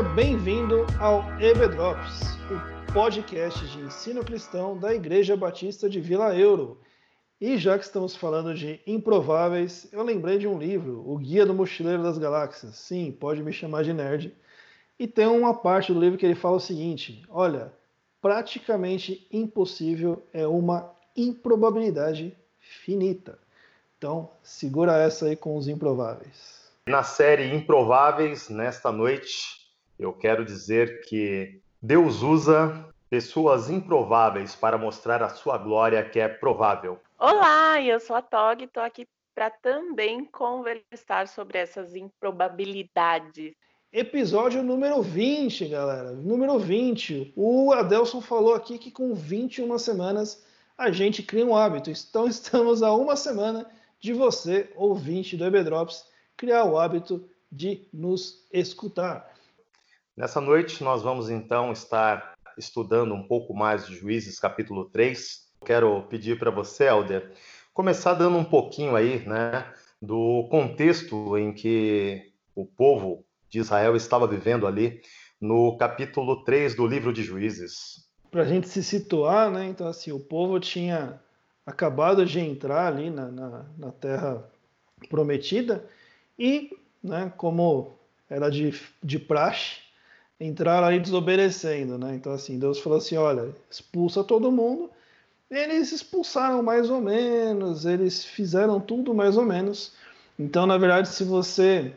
Seja bem-vindo ao EBDrops, o podcast de ensino cristão da Igreja Batista de Vila Euro. E já que estamos falando de improváveis, eu lembrei de um livro, O Guia do Mochileiro das Galáxias. Sim, pode me chamar de nerd. E tem uma parte do livro que ele fala o seguinte: olha, praticamente impossível é uma improbabilidade finita. Então, segura essa aí com os improváveis. Na série Improváveis, nesta noite, eu quero dizer que Deus usa pessoas improváveis para mostrar a sua glória que é provável. Olá, eu sou a Tog e estou aqui para também conversar sobre essas improbabilidades. Episódio número 20, galera. Número 20. O Adelson falou aqui que com 21 semanas a gente cria um hábito. Então estamos a uma semana de você, ouvinte do EBDrops, criar o hábito de nos escutar. Nessa noite nós vamos então estar estudando um pouco mais de Juízes capítulo 3. Quero pedir para você, Helder, começar dando um pouquinho aí, né, do contexto em que o povo de Israel estava vivendo ali no capítulo 3 do livro de Juízes. Para a gente se situar, né, então assim, o povo tinha acabado de entrar ali na, na, na terra prometida e, né, como era de, de praxe, entraram ali desobedecendo, né? Então assim, Deus falou assim, olha, expulsa todo mundo. Eles expulsaram mais ou menos, eles fizeram tudo mais ou menos. Então, na verdade, se você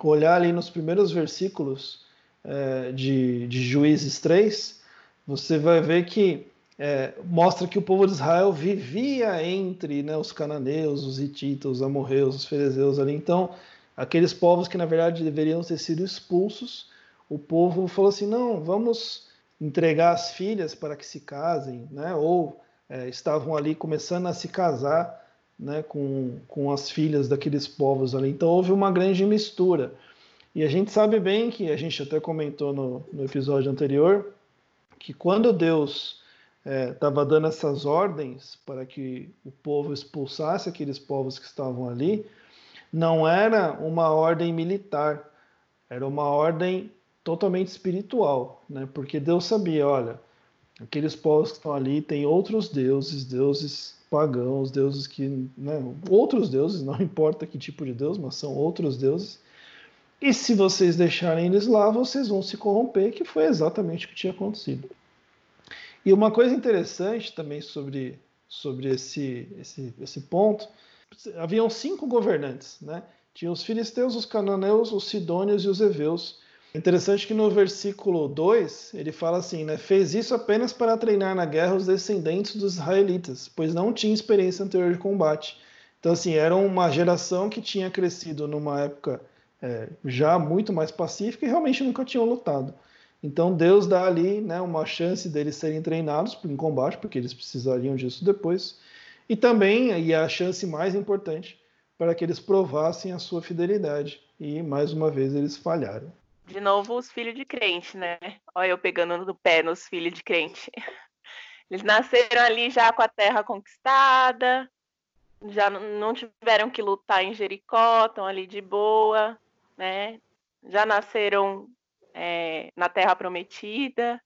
olhar ali nos primeiros versículos é, de, de Juízes 3, você vai ver que é, mostra que o povo de Israel vivia entre né, os cananeus, os hititas, os amorreus, os ferezeus ali. Então, aqueles povos que na verdade deveriam ter sido expulsos, o povo falou assim: não, vamos entregar as filhas para que se casem, né? Ou é, estavam ali começando a se casar, né? Com, com as filhas daqueles povos ali. Então houve uma grande mistura. E a gente sabe bem que a gente até comentou no, no episódio anterior que quando Deus estava é, dando essas ordens para que o povo expulsasse aqueles povos que estavam ali, não era uma ordem militar, era uma ordem totalmente espiritual, né? Porque Deus sabia, olha, aqueles povos que estão ali têm outros deuses, deuses pagãos, deuses que, né, outros deuses, não importa que tipo de deus, mas são outros deuses. E se vocês deixarem eles lá, vocês vão se corromper, que foi exatamente o que tinha acontecido. E uma coisa interessante também sobre, sobre esse, esse, esse ponto, haviam cinco governantes, né? Tinha os filisteus, os cananeus, os sidônios e os heveus. Interessante que no versículo 2 ele fala assim, né? Fez isso apenas para treinar na guerra os descendentes dos israelitas, pois não tinha experiência anterior de combate. Então, assim, era uma geração que tinha crescido numa época é, já muito mais pacífica e realmente nunca tinham lutado. Então Deus dá ali né, uma chance deles serem treinados em combate, porque eles precisariam disso depois. E também, e a chance mais importante, para que eles provassem a sua fidelidade. E mais uma vez eles falharam. De novo, os filhos de crente, né? Olha eu pegando no pé nos filhos de crente. Eles nasceram ali já com a terra conquistada, já não tiveram que lutar em Jericó, estão ali de boa, né? Já nasceram é, na Terra Prometida,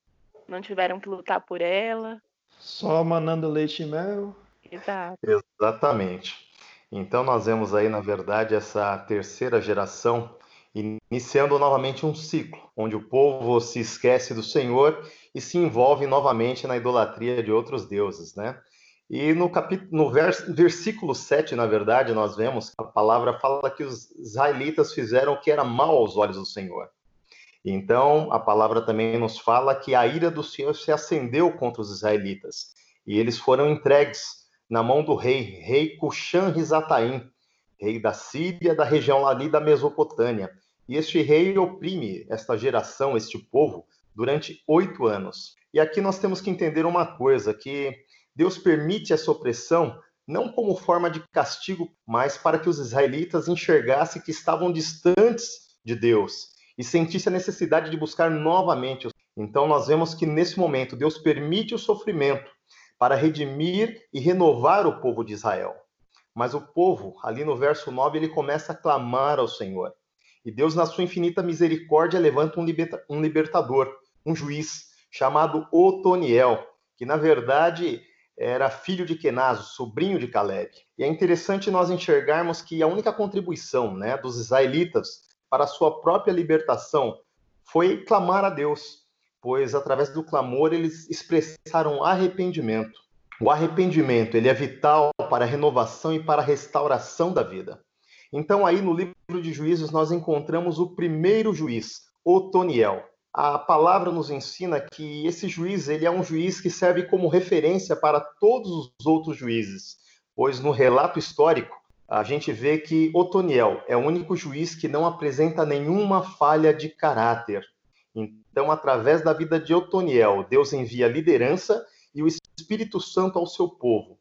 não tiveram que lutar por ela. Só manando leite e mel. Exato. Exatamente. Então nós vemos aí, na verdade, essa terceira geração iniciando novamente um ciclo, onde o povo se esquece do Senhor e se envolve novamente na idolatria de outros deuses, né? E no, capítulo, no vers, versículo 7, na verdade, nós vemos a palavra fala que os israelitas fizeram o que era mal aos olhos do Senhor. Então, a palavra também nos fala que a ira do Senhor se acendeu contra os israelitas, e eles foram entregues na mão do rei, rei Cushan-Rizataim, rei da Síria, da região ali da Mesopotâmia. E este rei oprime esta geração, este povo, durante oito anos. E aqui nós temos que entender uma coisa, que Deus permite essa opressão não como forma de castigo, mas para que os israelitas enxergassem que estavam distantes de Deus e sentisse a necessidade de buscar novamente. Então, nós vemos que nesse momento Deus permite o sofrimento para redimir e renovar o povo de Israel. Mas o povo, ali no verso 9, ele começa a clamar ao Senhor. E Deus, na sua infinita misericórdia, levanta um, liberta um libertador, um juiz, chamado Otoniel, que na verdade era filho de Kenazo, sobrinho de Caleb. E é interessante nós enxergarmos que a única contribuição né, dos israelitas para a sua própria libertação foi clamar a Deus, pois através do clamor eles expressaram arrependimento. O arrependimento ele é vital para a renovação e para a restauração da vida. Então aí no livro de Juízes nós encontramos o primeiro juiz, Otoniel a palavra nos ensina que esse juiz ele é um juiz que serve como referência para todos os outros juízes, pois no relato histórico a gente vê que Otoniel é o único juiz que não apresenta nenhuma falha de caráter. Então, através da vida de Otoniel, Deus envia liderança e o Espírito Santo ao seu povo.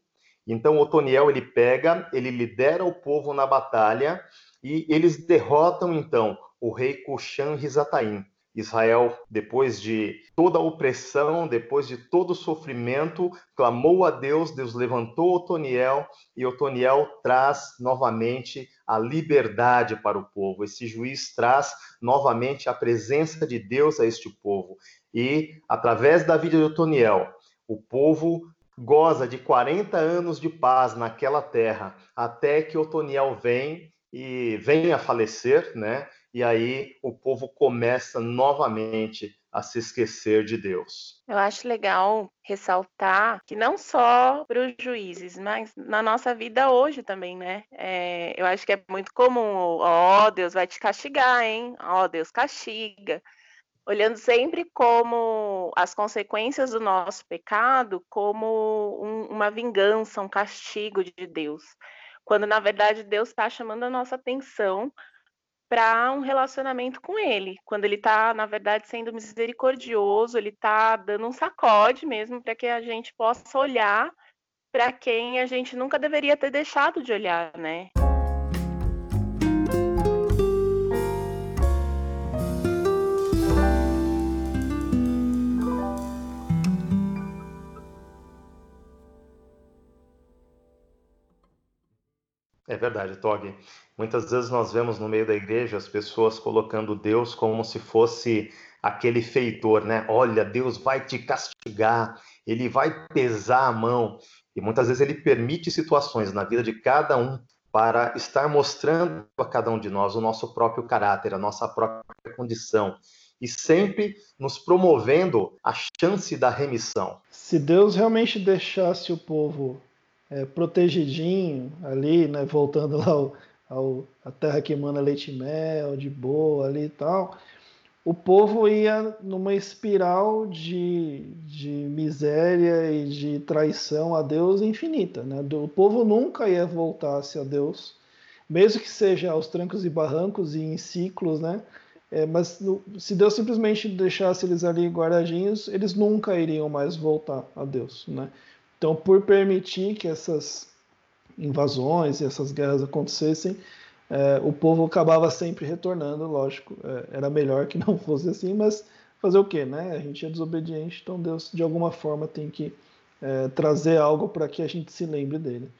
Então, Otoniel ele pega, ele lidera o povo na batalha e eles derrotam então o rei Cushan Rizataim. Israel, depois de toda a opressão, depois de todo o sofrimento, clamou a Deus, Deus levantou Otoniel e Otoniel traz novamente a liberdade para o povo. Esse juiz traz novamente a presença de Deus a este povo. E através da vida de Otoniel, o povo goza de 40 anos de paz naquela terra, até que Otoniel vem e vem a falecer, né? e aí o povo começa novamente a se esquecer de Deus. Eu acho legal ressaltar que não só para os juízes, mas na nossa vida hoje também, né? É, eu acho que é muito comum, ó, oh, Deus vai te castigar, hein? Ó, oh, Deus castiga. Olhando sempre como as consequências do nosso pecado como um, uma vingança, um castigo de Deus. Quando na verdade Deus está chamando a nossa atenção para um relacionamento com ele. Quando ele está, na verdade, sendo misericordioso, ele está dando um sacode mesmo para que a gente possa olhar para quem a gente nunca deveria ter deixado de olhar, né? Verdade, Tog. Muitas vezes nós vemos no meio da igreja as pessoas colocando Deus como se fosse aquele feitor, né? Olha, Deus vai te castigar, ele vai pesar a mão. E muitas vezes ele permite situações na vida de cada um para estar mostrando a cada um de nós o nosso próprio caráter, a nossa própria condição e sempre nos promovendo a chance da remissão. Se Deus realmente deixasse o povo é, protegidinho ali, né, voltando lá ao, ao, a terra que emana leite e mel, de boa ali e tal, o povo ia numa espiral de, de miséria e de traição a Deus infinita. Né? O povo nunca ia voltar-se a Deus, mesmo que seja aos trancos e barrancos e em ciclos, né? É, mas se Deus simplesmente deixasse eles ali guardadinhos, eles nunca iriam mais voltar a Deus, né? Então, por permitir que essas invasões e essas guerras acontecessem, é, o povo acabava sempre retornando, lógico, é, era melhor que não fosse assim, mas fazer o quê, né? A gente é desobediente, então Deus de alguma forma tem que é, trazer algo para que a gente se lembre dele.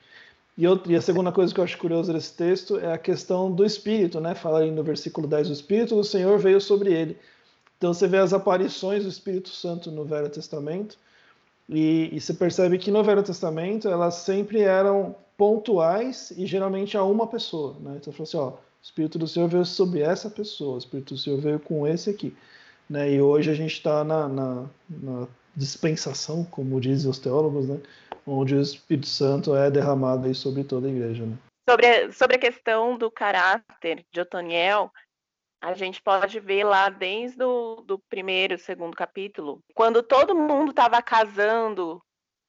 E, outro, e, a segunda coisa que eu acho curiosa desse texto é a questão do Espírito, né? Fala aí no versículo 10, o Espírito do Senhor veio sobre ele. Então você vê as aparições do Espírito Santo no Velho Testamento, e, e percebe que no Velho Testamento elas sempre eram pontuais e geralmente a uma pessoa. Né? Então, falou assim: ó, o Espírito do Senhor veio sobre essa pessoa, o Espírito do Senhor veio com esse aqui. Né? E hoje a gente está na, na, na, dispensação, como dizem os teólogos, né? onde o Espírito Santo é derramado sobre toda a igreja. Né? Sobre, sobre a questão do caráter de Otoniel, a gente pode ver lá desde o do primeiro, segundo capítulo, quando todo mundo estava casando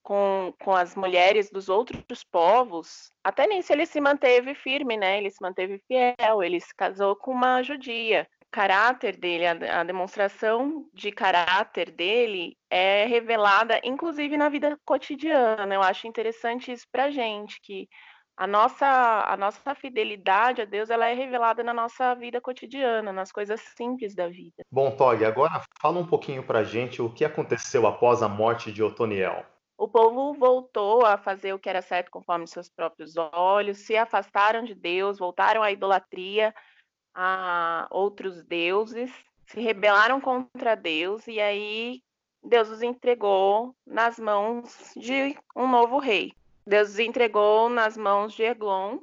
com, com as mulheres dos outros povos, até nisso ele se manteve firme, né? Ele se manteve fiel, ele se casou com uma judia. O caráter dele, a, a demonstração de caráter dele é revelada, inclusive na vida cotidiana. Eu acho interessante isso pra gente, que a nossa, a nossa fidelidade a Deus ela é revelada na nossa vida cotidiana, nas coisas simples da vida. Bom, Tog, agora fala um pouquinho para gente o que aconteceu após a morte de Otoniel. O povo voltou a fazer o que era certo conforme seus próprios olhos, se afastaram de Deus, voltaram à idolatria, a outros deuses, se rebelaram contra Deus e aí Deus os entregou nas mãos de um novo rei. Deus os entregou nas mãos de Eglon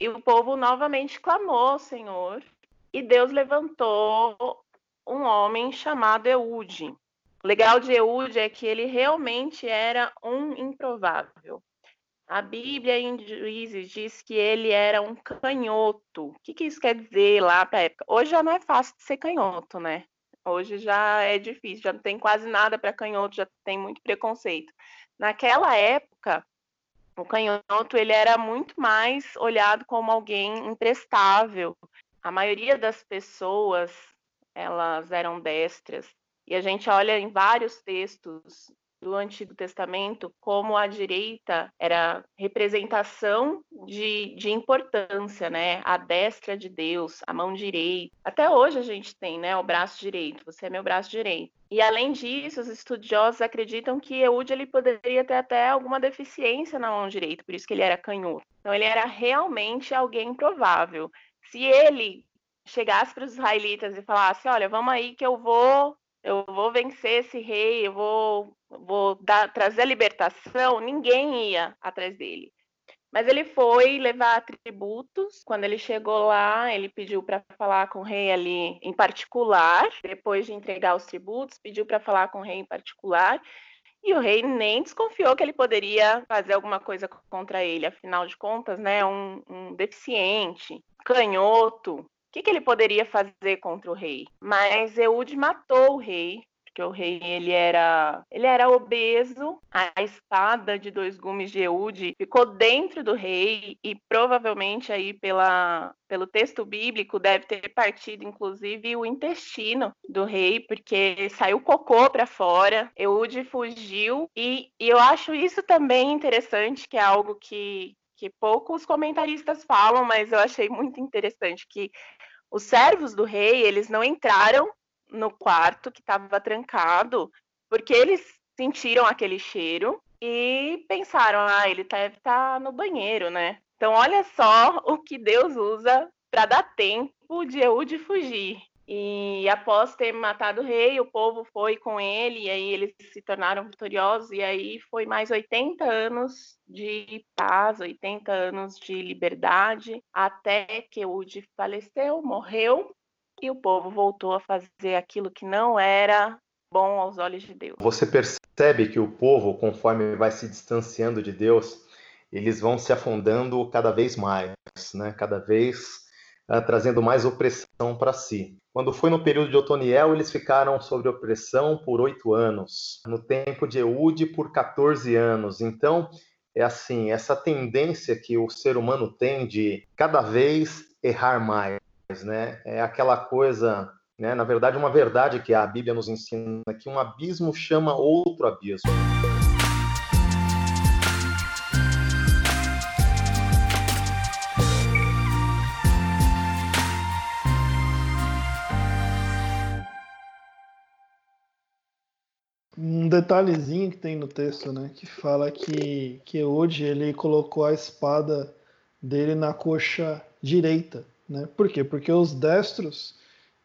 e o povo novamente clamou ao Senhor e Deus levantou um homem chamado Eude. O legal de Eude é que ele realmente era um improvável. A Bíblia em Juízes diz que ele era um canhoto. O que, que isso quer dizer lá para a época? Hoje já não é fácil de ser canhoto, né? Hoje já é difícil, já não tem quase nada para canhoto, já tem muito preconceito. Naquela época, o canhoto ele era muito mais olhado como alguém imprestável. A maioria das pessoas elas eram destras. E a gente olha em vários textos do Antigo Testamento como a direita era representação de, de importância, né? A destra de Deus, a mão direita. Até hoje a gente tem, né? O braço direito. Você é meu braço direito. E além disso, os estudiosos acreditam que Eude ele poderia ter até alguma deficiência na mão direita, por isso que ele era canhoto. Então ele era realmente alguém improvável. Se ele chegasse para os israelitas e falasse: Olha, vamos aí que eu vou eu vou vencer esse rei, eu vou, vou dar, trazer a libertação, ninguém ia atrás dele. Mas ele foi levar tributos. Quando ele chegou lá, ele pediu para falar com o rei ali em particular. Depois de entregar os tributos, pediu para falar com o rei em particular. E o rei nem desconfiou que ele poderia fazer alguma coisa contra ele. Afinal de contas, né, um, um deficiente, canhoto, que, que ele poderia fazer contra o rei? Mas Eude matou o rei, porque o rei ele era ele era obeso. A espada de dois gumes de Eude ficou dentro do rei e provavelmente aí pela pelo texto bíblico deve ter partido inclusive o intestino do rei, porque saiu cocô para fora. Eude fugiu e, e eu acho isso também interessante, que é algo que que poucos comentaristas falam, mas eu achei muito interessante que os servos do rei, eles não entraram no quarto que estava trancado, porque eles sentiram aquele cheiro e pensaram, ah, ele deve estar tá no banheiro, né? Então, olha só o que Deus usa para dar tempo de Eude fugir. E após ter matado o rei, o povo foi com ele, e aí eles se tornaram vitoriosos, e aí foi mais 80 anos de paz, 80 anos de liberdade, até que Eude faleceu, morreu, e o povo voltou a fazer aquilo que não era bom aos olhos de Deus. Você percebe que o povo, conforme vai se distanciando de Deus, eles vão se afundando cada vez mais, né? Cada vez uh, trazendo mais opressão para si. Quando foi no período de Otoniel, eles ficaram sob opressão por oito anos. No tempo de Eude, por 14 anos. Então, é assim, essa tendência que o ser humano tem de cada vez errar mais, né? É aquela coisa, né? Na verdade, uma verdade que a Bíblia nos ensina que um abismo chama outro abismo. Detalhezinho que tem no texto, né, que fala que que hoje ele colocou a espada dele na coxa direita, né? Por quê? Porque os destros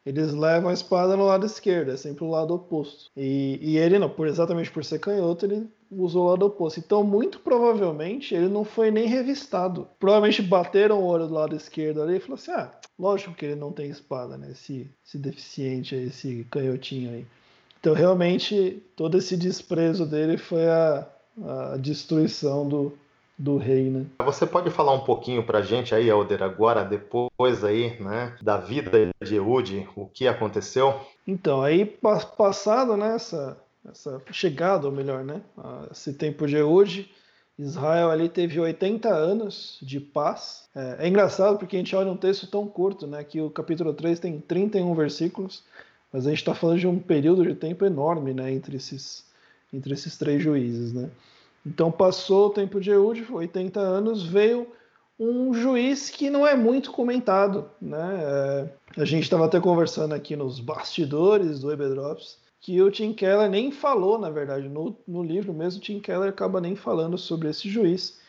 eles levam a espada no lado esquerdo, é sempre o lado oposto. E, e ele não, por exatamente por ser canhoto, ele usou o lado oposto. Então, muito provavelmente, ele não foi nem revistado. Provavelmente bateram o olho do lado esquerdo ali e falou assim: ah, lógico que ele não tem espada, né? Esse, esse deficiente aí, esse canhotinho aí. Então, realmente, todo esse desprezo dele foi a, a destruição do, do rei, né? Você pode falar um pouquinho para a gente aí, Elder, agora, depois aí, né, da vida de Eude, o que aconteceu? Então, aí passado né, essa, essa chegada, ou melhor, né, esse tempo de Eude, Israel ali teve 80 anos de paz. É, é, engraçado porque a gente olha um texto tão curto, né, que o capítulo 3 tem 31 versículos, mas a gente está falando de um período de tempo enorme né, entre, esses, entre esses três juízes. Né? Então passou o tempo de Eude, 80 anos, veio um juiz que não é muito comentado. Né? É, a gente estava até conversando aqui nos bastidores do Ebedrops que o Tim Keller nem falou, na verdade, no, no livro mesmo, Tim Keller acaba nem falando sobre esse juiz.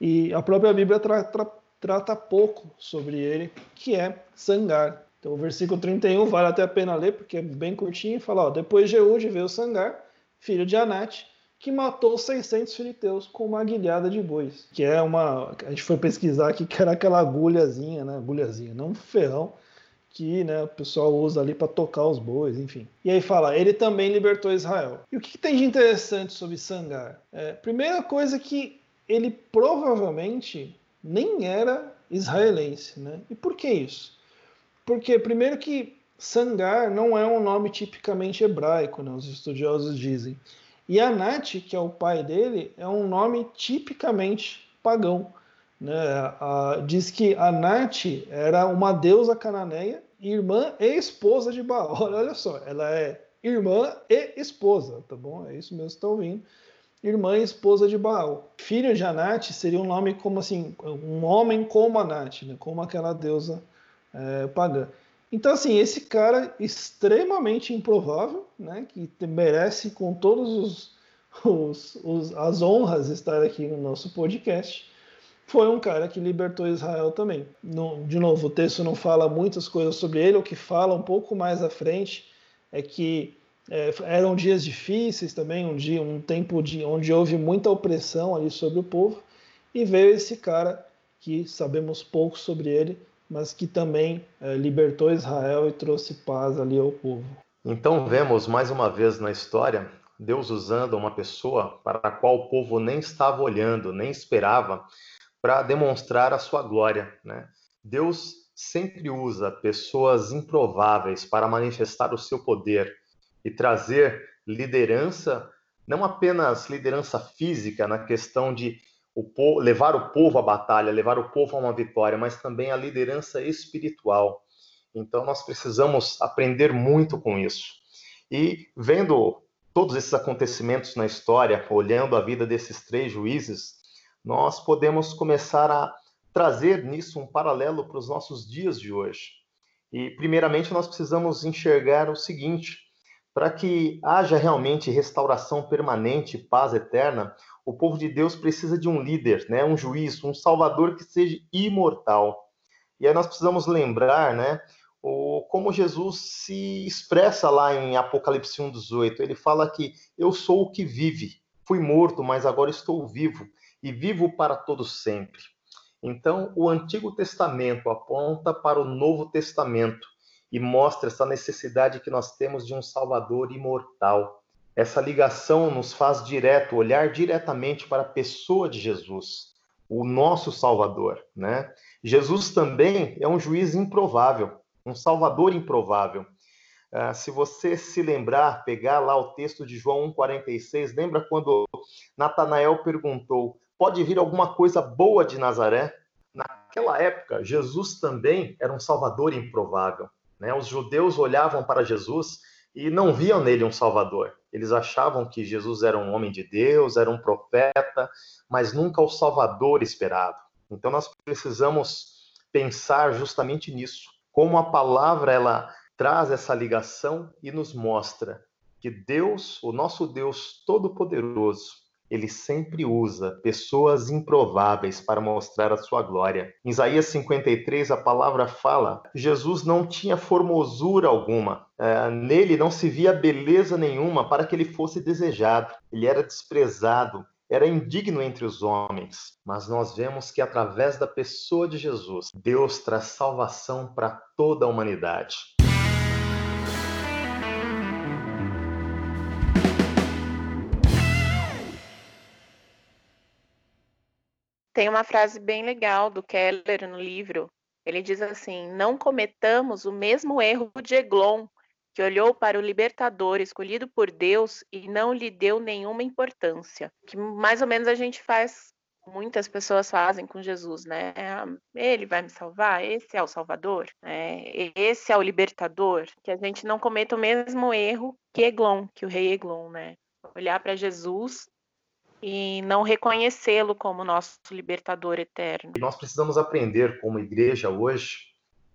E a própria Bíblia tra, tra, trata pouco sobre ele, que é Sangar. Então o versículo 31 vale até a pena ler, porque é bem curtinho, fala, ó, depois Jeúde veio Sangar, filho de Anate, que matou 600 filisteus com uma aguilhada de bois, que é uma, a gente foi pesquisar aqui que era aquela agulhazinha, né, agulhazinha, não um ferrão, que né, o pessoal usa ali para tocar os bois, enfim. E aí fala, ele também libertou Israel. E o que, que tem de interessante sobre Sangar? É, primeira coisa que ele provavelmente nem era israelense, né? E por que isso? Porque primeiro que Sangar não é um nome tipicamente hebraico, né, os estudiosos dizem. E Anat, que é o pai dele, é um nome tipicamente pagão. Né? Diz que Anat era uma deusa cananeia, irmã e esposa de Baal. Olha só, ela é irmã e esposa, tá bom? É isso mesmo que estão ouvindo. Irmã e esposa de Baal. Filho de Anat seria um nome como assim, um homem como Anat, né? como aquela deusa é. Então, assim, esse cara extremamente improvável, né, que merece com todos os, os, os, as honras estar aqui no nosso podcast, foi um cara que libertou Israel também. No, de novo, o texto não fala muitas coisas sobre ele, o que fala um pouco mais à frente é que é, eram dias difíceis também, um dia, um tempo de, onde houve muita opressão ali sobre o povo, e veio esse cara que sabemos pouco sobre ele, mas que também é, libertou Israel e trouxe paz ali ao povo. Então vemos mais uma vez na história Deus usando uma pessoa para a qual o povo nem estava olhando, nem esperava, para demonstrar a sua glória. Né? Deus sempre usa pessoas improváveis para manifestar o seu poder e trazer liderança, não apenas liderança física na questão de o povo, levar o povo à batalha, levar o povo a uma vitória, mas também a liderança espiritual. Então nós precisamos aprender muito com isso. E vendo todos esses acontecimentos na história, olhando a vida desses três juízes, nós podemos começar a trazer nisso um paralelo para os nossos dias de hoje. E primeiramente nós precisamos enxergar o seguinte: para que haja realmente restauração permanente, paz eterna, o povo de Deus precisa de um líder, né, um juiz, um salvador que seja imortal. E aí nós precisamos lembrar, né, o, como Jesus se expressa lá em Apocalipse 1:18. Ele fala que eu sou o que vive. Fui morto, mas agora estou vivo e vivo para todos sempre. Então, o Antigo Testamento aponta para o Novo Testamento e mostra essa necessidade que nós temos de um Salvador imortal. Essa ligação nos faz direto, olhar diretamente para a pessoa de Jesus, o nosso Salvador, né? Jesus também é um juiz improvável, um Salvador improvável. Uh, se você se lembrar, pegar lá o texto de João 1,46, lembra quando Natanael perguntou: pode vir alguma coisa boa de Nazaré? Naquela época, Jesus também era um Salvador improvável. Né? Os judeus olhavam para Jesus e não viam nele um Salvador. Eles achavam que Jesus era um homem de Deus, era um profeta, mas nunca o Salvador esperado. Então nós precisamos pensar justamente nisso, como a palavra ela traz essa ligação e nos mostra que Deus, o nosso Deus todo-poderoso, ele sempre usa pessoas improváveis para mostrar a sua glória. Em Isaías 53, a palavra fala: Jesus não tinha formosura alguma, é, nele não se via beleza nenhuma para que ele fosse desejado. Ele era desprezado, era indigno entre os homens. Mas nós vemos que através da pessoa de Jesus, Deus traz salvação para toda a humanidade. Tem uma frase bem legal do Keller no livro. Ele diz assim: Não cometamos o mesmo erro de Eglon, que olhou para o libertador escolhido por Deus e não lhe deu nenhuma importância. Que mais ou menos a gente faz, muitas pessoas fazem com Jesus, né? Ele vai me salvar, esse é o Salvador, é, esse é o libertador. Que a gente não cometa o mesmo erro que Eglon, que o rei Eglon, né? Olhar para Jesus e não reconhecê-lo como nosso libertador eterno. Nós precisamos aprender como igreja hoje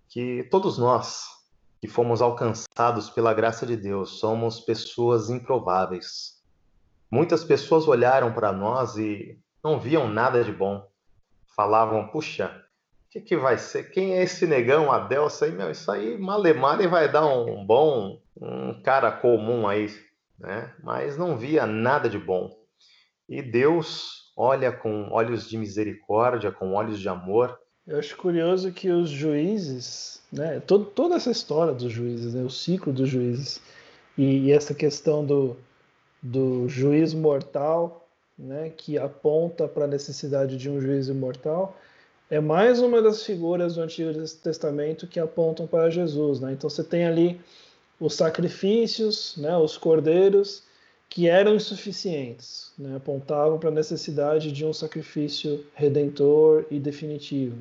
que todos nós que fomos alcançados pela graça de Deus somos pessoas improváveis. Muitas pessoas olharam para nós e não viam nada de bom. Falavam: "Puxa, que, que vai ser? Quem é esse negão, Adel? Isso aí, meu, isso aí, Malemar, vai dar um bom, um cara comum aí, né? Mas não via nada de bom. E Deus olha com olhos de misericórdia, com olhos de amor. Eu acho curioso que os juízes, né, todo, toda essa história dos juízes, né, o ciclo dos juízes, e, e essa questão do, do juiz mortal, né, que aponta para a necessidade de um juiz imortal, é mais uma das figuras do Antigo Testamento que apontam para Jesus. Né? Então você tem ali os sacrifícios, né, os cordeiros, que eram insuficientes, né? apontavam para a necessidade de um sacrifício redentor e definitivo.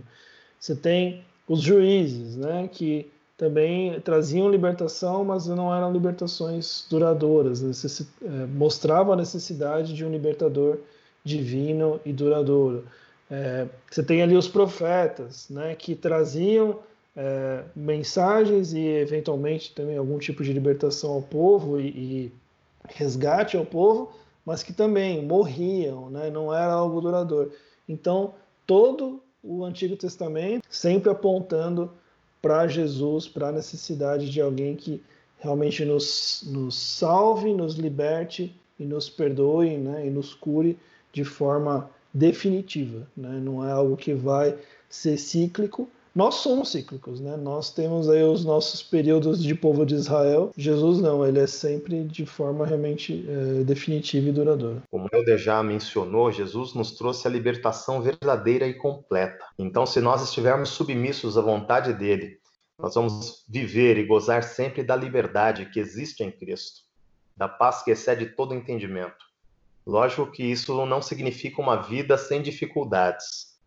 Você tem os juízes, né, que também traziam libertação, mas não eram libertações duradouras, necessi é, mostravam a necessidade de um libertador divino e duradouro. É, você tem ali os profetas, né, que traziam é, mensagens e eventualmente também algum tipo de libertação ao povo e, e resgate ao povo, mas que também morriam, né, não era algo duradouro. Então, todo o Antigo Testamento sempre apontando para Jesus, para a necessidade de alguém que realmente nos, nos salve, nos liberte e nos perdoe né, e nos cure de forma definitiva. Né? Não é algo que vai ser cíclico, nós somos cíclicos, né? Nós temos aí os nossos períodos de povo de Israel. Jesus não, ele é sempre de forma realmente é, definitiva e duradoura. Como Helder já mencionou, Jesus nos trouxe a libertação verdadeira e completa. Então, se nós estivermos submissos à vontade dele, nós vamos viver e gozar sempre da liberdade que existe em Cristo, da paz que excede todo entendimento. Lógico que isso não significa uma vida sem dificuldades,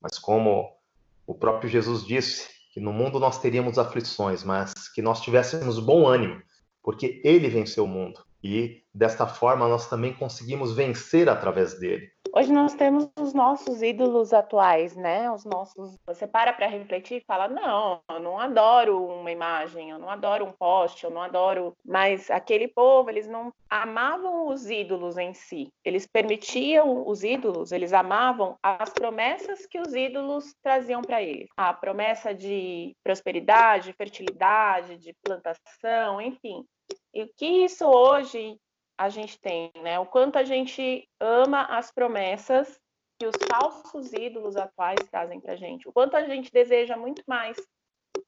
mas como o próprio Jesus disse que no mundo nós teríamos aflições, mas que nós tivéssemos bom ânimo, porque ele venceu o mundo. E desta forma nós também conseguimos vencer através dele. Hoje nós temos os nossos ídolos atuais, né? Os nossos. Você para para refletir e fala: não, eu não adoro uma imagem, eu não adoro um poste, eu não adoro. Mas aquele povo, eles não amavam os ídolos em si. Eles permitiam os ídolos, eles amavam as promessas que os ídolos traziam para eles. A promessa de prosperidade, fertilidade, de plantação, enfim. E o que isso hoje a gente tem, né? O quanto a gente ama as promessas que os falsos ídolos atuais trazem para a gente. O quanto a gente deseja muito mais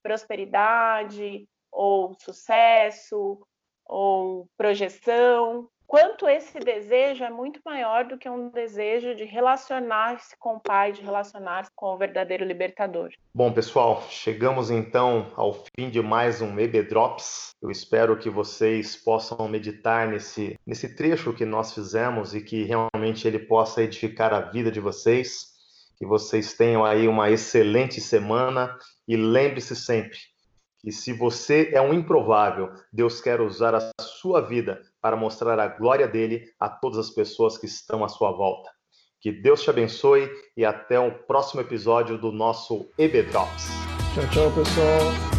prosperidade ou sucesso ou projeção quanto esse desejo é muito maior do que um desejo de relacionar-se com o Pai, de relacionar-se com o verdadeiro libertador. Bom, pessoal, chegamos então ao fim de mais um EB Drops. Eu espero que vocês possam meditar nesse, nesse trecho que nós fizemos e que realmente ele possa edificar a vida de vocês. Que vocês tenham aí uma excelente semana e lembre-se sempre que se você é um improvável, Deus quer usar a sua vida para mostrar a glória dele a todas as pessoas que estão à sua volta. Que Deus te abençoe e até o próximo episódio do nosso EB Drops. Tchau, tchau, pessoal.